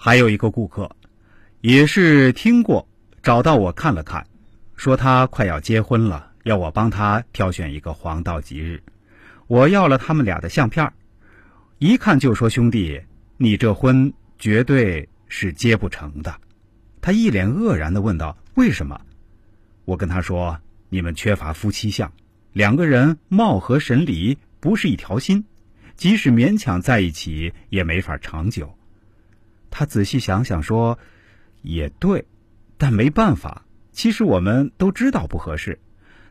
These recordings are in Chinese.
还有一个顾客，也是听过，找到我看了看，说他快要结婚了，要我帮他挑选一个黄道吉日。我要了他们俩的相片，一看就说：“兄弟，你这婚绝对是结不成的。”他一脸愕然的问道：“为什么？”我跟他说：“你们缺乏夫妻相，两个人貌合神离，不是一条心，即使勉强在一起，也没法长久。”他仔细想想说：“也对，但没办法。其实我们都知道不合适，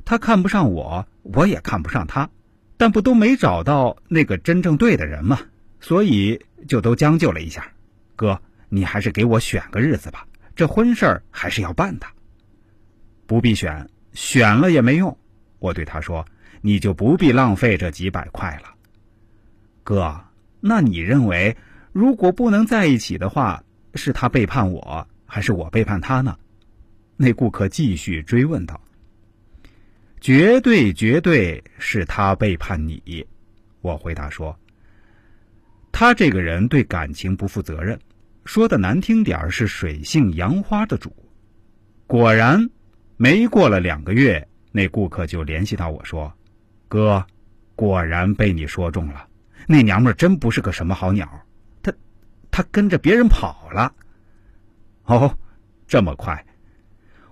他看不上我，我也看不上他，但不都没找到那个真正对的人吗？所以就都将就了一下。哥，你还是给我选个日子吧，这婚事儿还是要办的。不必选，选了也没用。我对他说：‘你就不必浪费这几百块了。’哥，那你认为？”如果不能在一起的话，是他背叛我，还是我背叛他呢？那顾客继续追问道。绝对绝对是他背叛你，我回答说。他这个人对感情不负责任，说的难听点是水性杨花的主。果然，没过了两个月，那顾客就联系到我说：“哥，果然被你说中了，那娘们真不是个什么好鸟。”他跟着别人跑了。哦，这么快？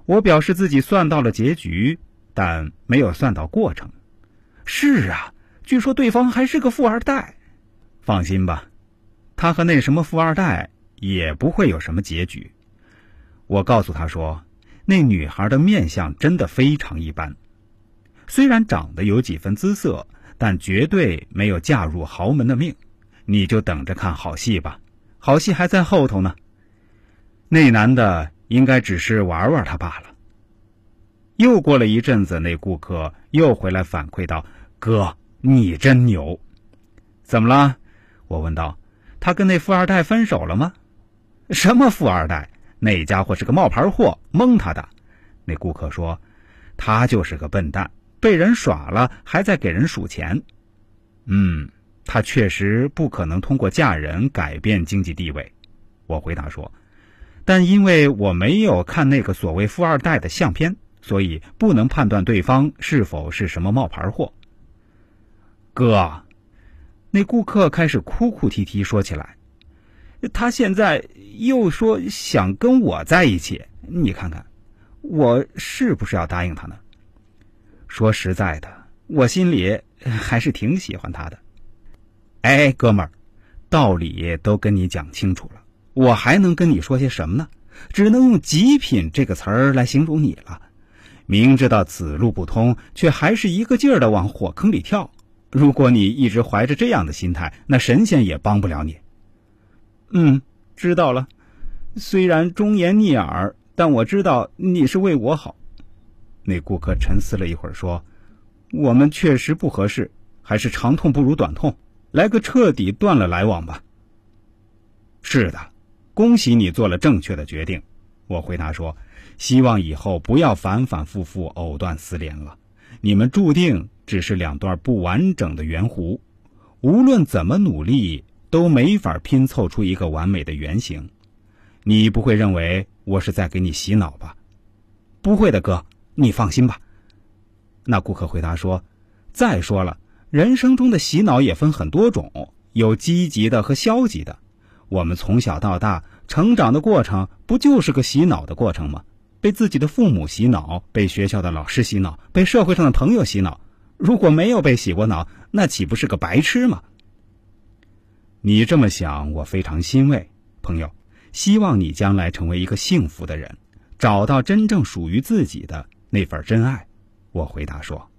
我表示自己算到了结局，但没有算到过程。是啊，据说对方还是个富二代。放心吧，他和那什么富二代也不会有什么结局。我告诉他说，那女孩的面相真的非常一般，虽然长得有几分姿色，但绝对没有嫁入豪门的命。你就等着看好戏吧。好戏还在后头呢，那男的应该只是玩玩他罢了。又过了一阵子，那顾客又回来反馈道：“哥，你真牛！怎么了？”我问道：“他跟那富二代分手了吗？”“什么富二代？那家伙是个冒牌货，蒙他的。”那顾客说：“他就是个笨蛋，被人耍了，还在给人数钱。”嗯。他确实不可能通过嫁人改变经济地位，我回答说。但因为我没有看那个所谓富二代的相片，所以不能判断对方是否是什么冒牌货。哥，那顾客开始哭哭啼啼说起来，他现在又说想跟我在一起，你看看，我是不是要答应他呢？说实在的，我心里还是挺喜欢他的。哎，哥们儿，道理都跟你讲清楚了，我还能跟你说些什么呢？只能用“极品”这个词儿来形容你了。明知道此路不通，却还是一个劲儿的往火坑里跳。如果你一直怀着这样的心态，那神仙也帮不了你。嗯，知道了。虽然忠言逆耳，但我知道你是为我好。那顾客沉思了一会儿，说：“我们确实不合适，还是长痛不如短痛。”来个彻底断了来往吧。是的，恭喜你做了正确的决定。我回答说：“希望以后不要反反复复藕断丝连了。你们注定只是两段不完整的圆弧，无论怎么努力都没法拼凑出一个完美的圆形。你不会认为我是在给你洗脑吧？不会的，哥，你放心吧。”那顾客回答说：“再说了。”人生中的洗脑也分很多种，有积极的和消极的。我们从小到大成长的过程，不就是个洗脑的过程吗？被自己的父母洗脑，被学校的老师洗脑，被社会上的朋友洗脑。如果没有被洗过脑，那岂不是个白痴吗？你这么想，我非常欣慰，朋友。希望你将来成为一个幸福的人，找到真正属于自己的那份真爱。我回答说。